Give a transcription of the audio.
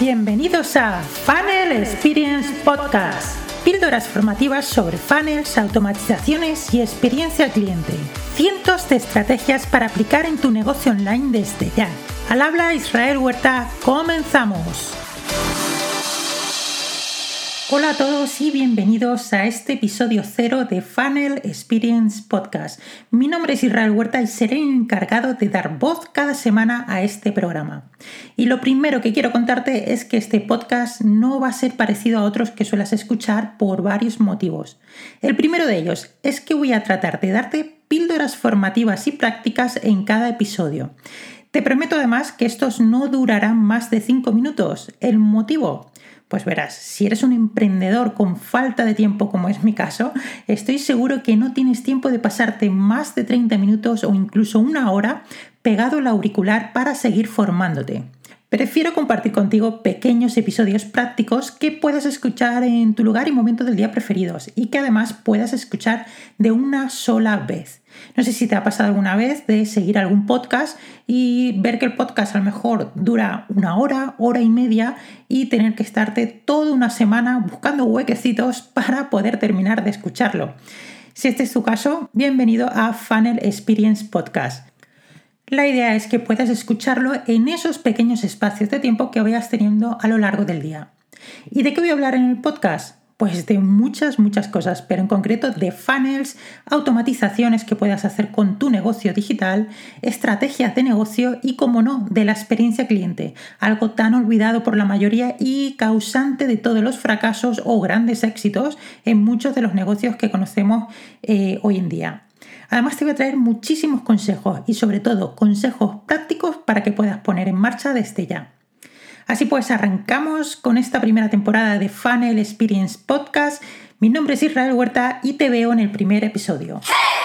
Bienvenidos a Funnel Experience Podcast. Píldoras formativas sobre funnels, automatizaciones y experiencia cliente. Cientos de estrategias para aplicar en tu negocio online desde ya. Al habla Israel Huerta, comenzamos. Hola a todos y bienvenidos a este episodio cero de Funnel Experience Podcast. Mi nombre es Israel Huerta y seré el encargado de dar voz cada semana a este programa. Y lo primero que quiero contarte es que este podcast no va a ser parecido a otros que suelas escuchar por varios motivos. El primero de ellos es que voy a tratar de darte píldoras formativas y prácticas en cada episodio. Te prometo además que estos no durarán más de 5 minutos. ¿El motivo? Pues verás, si eres un emprendedor con falta de tiempo, como es mi caso, estoy seguro que no tienes tiempo de pasarte más de 30 minutos o incluso una hora pegado al auricular para seguir formándote. Prefiero compartir contigo pequeños episodios prácticos que puedas escuchar en tu lugar y momento del día preferidos y que además puedas escuchar de una sola vez. No sé si te ha pasado alguna vez de seguir algún podcast y ver que el podcast a lo mejor dura una hora, hora y media y tener que estarte toda una semana buscando huequecitos para poder terminar de escucharlo. Si este es tu caso, bienvenido a Funnel Experience Podcast. La idea es que puedas escucharlo en esos pequeños espacios de tiempo que vayas teniendo a lo largo del día. ¿Y de qué voy a hablar en el podcast? Pues de muchas, muchas cosas, pero en concreto de funnels, automatizaciones que puedas hacer con tu negocio digital, estrategias de negocio y, como no, de la experiencia cliente, algo tan olvidado por la mayoría y causante de todos los fracasos o grandes éxitos en muchos de los negocios que conocemos eh, hoy en día. Además te voy a traer muchísimos consejos y sobre todo consejos prácticos para que puedas poner en marcha desde ya. Así pues, arrancamos con esta primera temporada de Funnel Experience Podcast. Mi nombre es Israel Huerta y te veo en el primer episodio. ¡Hey!